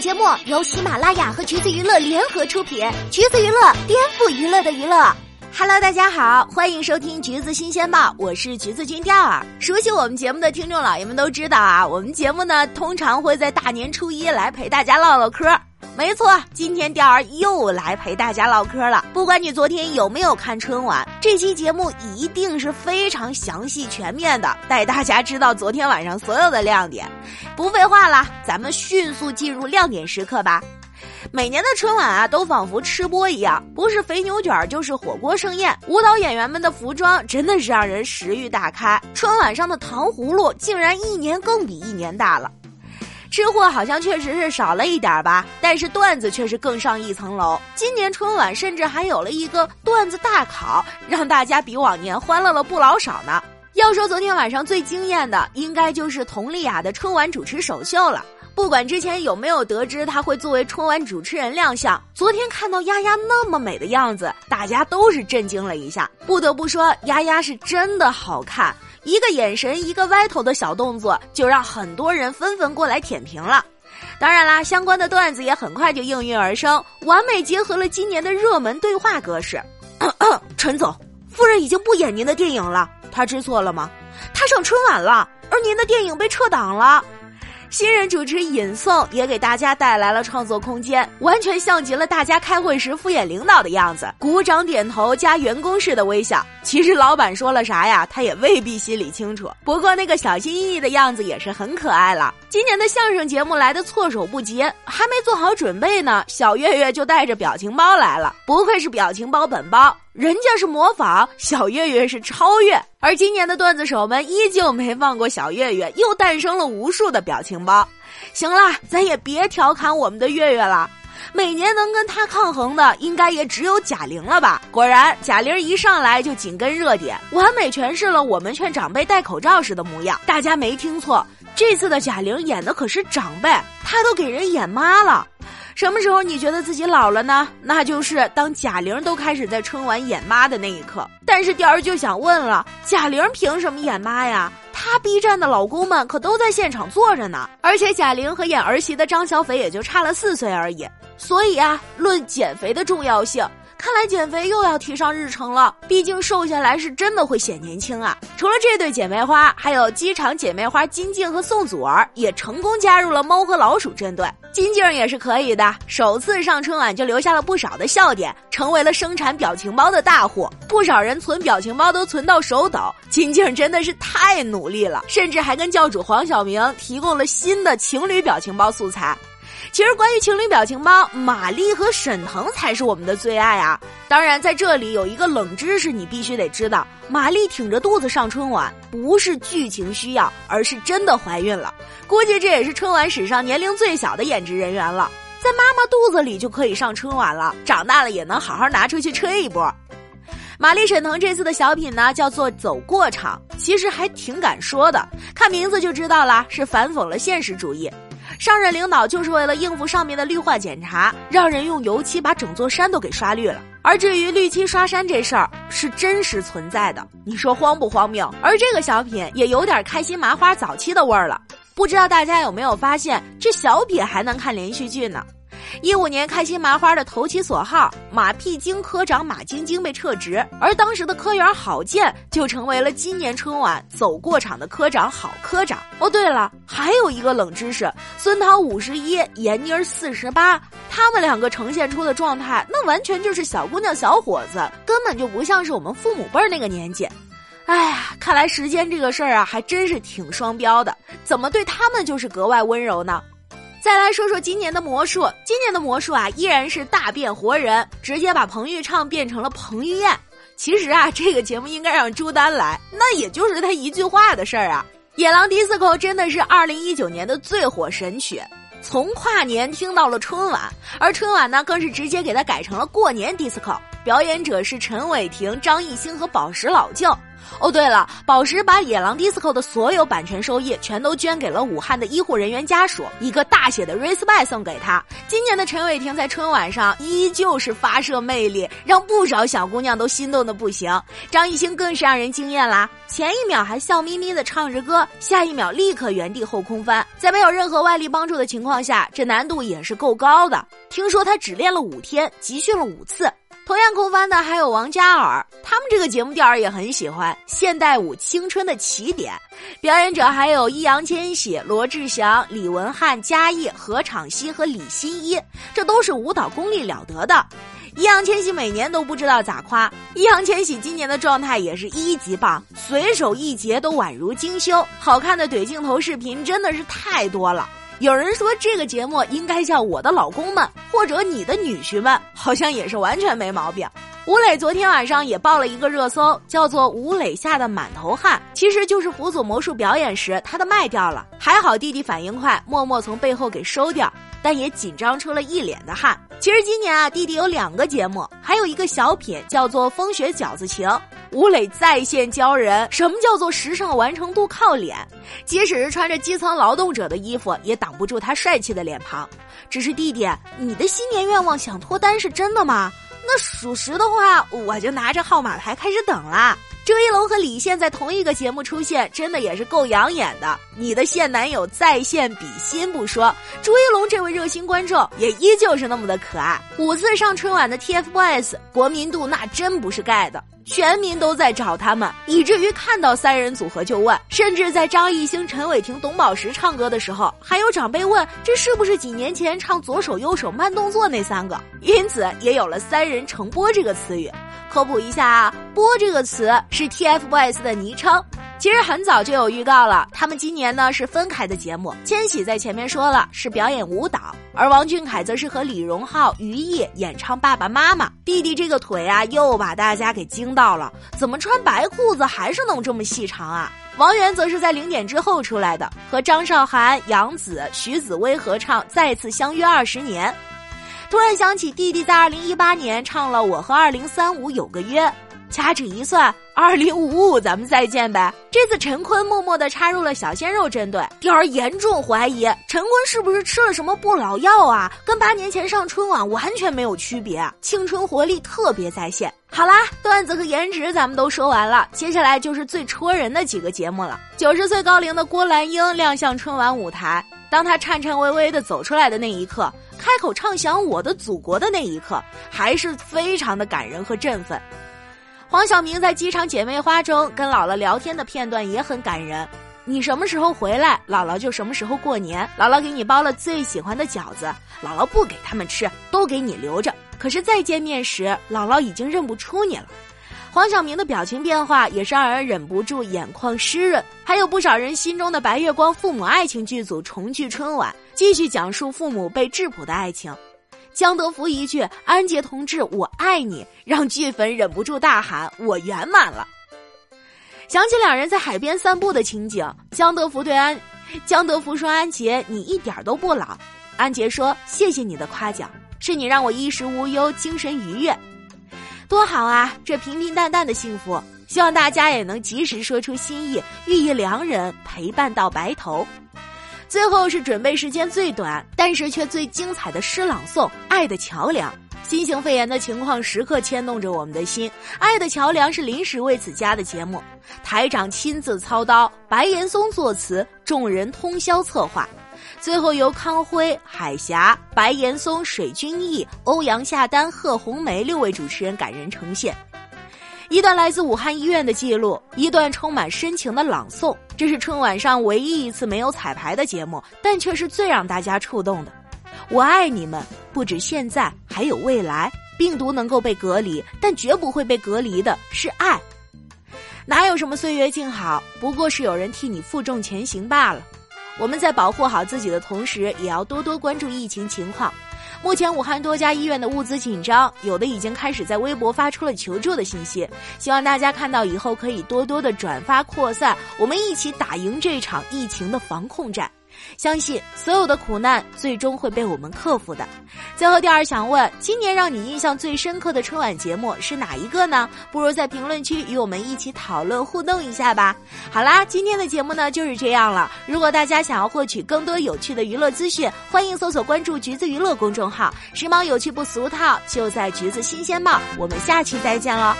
节目由喜马拉雅和橘子娱乐联合出品，橘子娱乐颠覆娱乐的娱乐。Hello，大家好，欢迎收听橘子新鲜报，我是橘子君钓儿。熟悉我们节目的听众老爷们都知道啊，我们节目呢通常会在大年初一来陪大家唠唠嗑。没错，今天钓儿又来陪大家唠嗑了。不管你昨天有没有看春晚，这期节目一定是非常详细全面的，带大家知道昨天晚上所有的亮点。不废话了，咱们迅速进入亮点时刻吧。每年的春晚啊，都仿佛吃播一样，不是肥牛卷就是火锅盛宴。舞蹈演员们的服装真的是让人食欲大开。春晚上的糖葫芦竟然一年更比一年大了。吃货好像确实是少了一点吧，但是段子却是更上一层楼。今年春晚甚至还有了一个段子大考，让大家比往年欢乐了不老少呢。要说昨天晚上最惊艳的，应该就是佟丽娅的春晚主持首秀了。不管之前有没有得知她会作为春晚主持人亮相，昨天看到丫丫那么美的样子，大家都是震惊了一下。不得不说，丫丫是真的好看。一个眼神，一个歪头的小动作，就让很多人纷纷过来舔屏了。当然啦，相关的段子也很快就应运而生，完美结合了今年的热门对话格式。陈总，夫人已经不演您的电影了，她知错了吗？她上春晚了，而您的电影被撤档了。新人主持尹颂也给大家带来了创作空间，完全像极了大家开会时敷衍领导的样子，鼓掌点头加员工式的微笑。其实老板说了啥呀，他也未必心里清楚。不过那个小心翼翼的样子也是很可爱了。今年的相声节目来的措手不及，还没做好准备呢，小岳岳就带着表情包来了，不愧是表情包本包。人家是模仿，小岳岳是超越，而今年的段子手们依旧没放过小岳岳，又诞生了无数的表情包。行了，咱也别调侃我们的岳岳了，每年能跟他抗衡的，应该也只有贾玲了吧？果然，贾玲一上来就紧跟热点，完美诠释了我们劝长辈戴口罩时的模样。大家没听错，这次的贾玲演的可是长辈，她都给人演妈了。什么时候你觉得自己老了呢？那就是当贾玲都开始在春晚演妈的那一刻。但是雕儿就想问了，贾玲凭什么演妈呀？她 B 站的老公们可都在现场坐着呢。而且贾玲和演儿媳的张小斐也就差了四岁而已。所以啊，论减肥的重要性。看来减肥又要提上日程了，毕竟瘦下来是真的会显年轻啊！除了这对姐妹花，还有机场姐妹花金靖和宋祖儿也成功加入了猫和老鼠战队。金靖也是可以的，首次上春晚就留下了不少的笑点，成为了生产表情包的大户。不少人存表情包都存到手抖，金靖真的是太努力了，甚至还跟教主黄晓明提供了新的情侣表情包素材。其实，关于情侣表情包，马丽和沈腾才是我们的最爱啊！当然，在这里有一个冷知识，你必须得知道：马丽挺着肚子上春晚，不是剧情需要，而是真的怀孕了。估计这也是春晚史上年龄最小的演职人员了，在妈妈肚子里就可以上春晚了，长大了也能好好拿出去吹一波。马丽、沈腾这次的小品呢，叫做《走过场》，其实还挺敢说的，看名字就知道了，是反讽了现实主义。上任领导就是为了应付上面的绿化检查，让人用油漆把整座山都给刷绿了。而至于绿漆刷山这事儿，是真实存在的，你说荒不荒谬？而这个小品也有点开心麻花早期的味儿了。不知道大家有没有发现，这小品还能看连续剧呢？一五年开心麻花的投其所好，马屁精科长马晶晶被撤职，而当时的科员郝建就成为了今年春晚走过场的科长郝科长。哦，对了，还有一个冷知识：孙涛五十一，闫妮四十八，他们两个呈现出的状态，那完全就是小姑娘、小伙子，根本就不像是我们父母辈那个年纪。哎呀，看来时间这个事儿啊，还真是挺双标的。怎么对他们就是格外温柔呢？再来说说今年的魔术，今年的魔术啊，依然是大变活人，直接把彭昱畅变成了彭于晏。其实啊，这个节目应该让朱丹来，那也就是他一句话的事儿啊。《野狼 DISCO》真的是二零一九年的最火神曲，从跨年听到了春晚，而春晚呢，更是直接给它改成了过年 DISCO。表演者是陈伟霆、张艺兴和宝石老舅。哦，对了，宝石把《野狼 DISCO》的所有版权收益全都捐给了武汉的医护人员家属，一个大写的 respect 送给他。今年的陈伟霆在春晚上依旧是发射魅力，让不少小姑娘都心动的不行。张艺兴更是让人惊艳啦，前一秒还笑眯眯的唱着歌，下一秒立刻原地后空翻，在没有任何外力帮助的情况下，这难度也是够高的。听说他只练了五天，集训了五次。同样空翻的还有王嘉尔，他们这个节目调儿也很喜欢现代舞青春的起点，表演者还有易烊千玺、罗志祥、李文翰、嘉译、何昶希和李新一，这都是舞蹈功力了得的。易烊千玺每年都不知道咋夸，易烊千玺今年的状态也是一级棒，随手一截都宛如精修，好看的怼镜头视频真的是太多了。有人说这个节目应该叫《我的老公们》或者《你的女婿们》，好像也是完全没毛病。吴磊昨天晚上也报了一个热搜，叫做“吴磊吓得满头汗”，其实就是辅佐魔术表演时他的麦掉了，还好弟弟反应快，默默从背后给收掉，但也紧张出了一脸的汗。其实今年啊，弟弟有两个节目，还有一个小品叫做《风雪饺子情》。吴磊在线教人什么叫做时尚完成度靠脸，即使是穿着基层劳动者的衣服，也挡不住他帅气的脸庞。只是弟弟，你的新年愿望想脱单是真的吗？那属实的话，我就拿着号码牌开始等啦。朱一龙和李现在同一个节目出现，真的也是够养眼的。你的现男友在线比心不说，朱一龙这位热心观众也依旧是那么的可爱。五次上春晚的 TFBOYS，国民度那真不是盖的。全民都在找他们，以至于看到三人组合就问。甚至在张艺兴、陈伟霆、董宝石唱歌的时候，还有长辈问：“这是不是几年前唱左手右手慢动作那三个？”因此也有了“三人成播”这个词语。科普一下啊，“波”这个词是 TFBOYS 的昵称。其实很早就有预告了，他们今年呢是分开的节目。千玺在前面说了是表演舞蹈，而王俊凯则是和李荣浩、于毅演唱《爸爸妈妈》。弟弟这个腿啊，又把大家给惊到了，怎么穿白裤子还是能这么细长啊？王源则是在零点之后出来的，和张韶涵、杨紫、徐子薇合唱《再次相约二十年》。突然想起弟弟在二零一八年唱了《我和二零三五有个约》。掐指一算，二零五五咱们再见呗。这次陈坤默默的插入了小鲜肉阵队，调儿严重怀疑陈坤是不是吃了什么不老药啊？跟八年前上春晚完全没有区别，青春活力特别在线。好啦，段子和颜值咱们都说完了，接下来就是最戳人的几个节目了。九十岁高龄的郭兰英亮相春晚舞台，当她颤颤巍巍的走出来的那一刻，开口唱响我的祖国的那一刻，还是非常的感人和振奋。黄晓明在机场姐妹花中跟姥姥聊天的片段也很感人。你什么时候回来，姥姥就什么时候过年。姥姥给你包了最喜欢的饺子，姥姥不给他们吃，都给你留着。可是再见面时，姥姥已经认不出你了。黄晓明的表情变化也是让人忍不住眼眶湿润。还有不少人心中的白月光父母爱情剧组重聚春晚，继续讲述父母被质朴的爱情。江德福一句“安杰同志，我爱你”，让剧粉忍不住大喊“我圆满了”。想起两人在海边散步的情景，江德福对安，江德福说：“安杰，你一点都不老。”安杰说：“谢谢你的夸奖，是你让我衣食无忧，精神愉悦，多好啊！这平平淡淡的幸福，希望大家也能及时说出心意，寓意良人，陪伴到白头。”最后是准备时间最短，但是却最精彩的诗朗诵《爱的桥梁》。新型肺炎的情况时刻牵动着我们的心，《爱的桥梁》是临时为此加的节目，台长亲自操刀，白岩松作词，众人通宵策划，最后由康辉、海霞、白岩松、水均益、欧阳夏丹、贺红梅六位主持人感人呈现。一段来自武汉医院的记录，一段充满深情的朗诵。这是春晚上唯一一次没有彩排的节目，但却是最让大家触动的。我爱你们，不止现在，还有未来。病毒能够被隔离，但绝不会被隔离的是爱。哪有什么岁月静好，不过是有人替你负重前行罢了。我们在保护好自己的同时，也要多多关注疫情情况。目前武汉多家医院的物资紧张，有的已经开始在微博发出了求助的信息。希望大家看到以后可以多多的转发扩散，我们一起打赢这场疫情的防控战。相信所有的苦难最终会被我们克服的。最后，第二想问，今年让你印象最深刻的春晚节目是哪一个呢？不如在评论区与我们一起讨论互动一下吧。好啦，今天的节目呢就是这样了。如果大家想要获取更多有趣的娱乐资讯，欢迎搜索关注“橘子娱乐”公众号，时髦有趣不俗套，就在橘子新鲜报。我们下期再见了。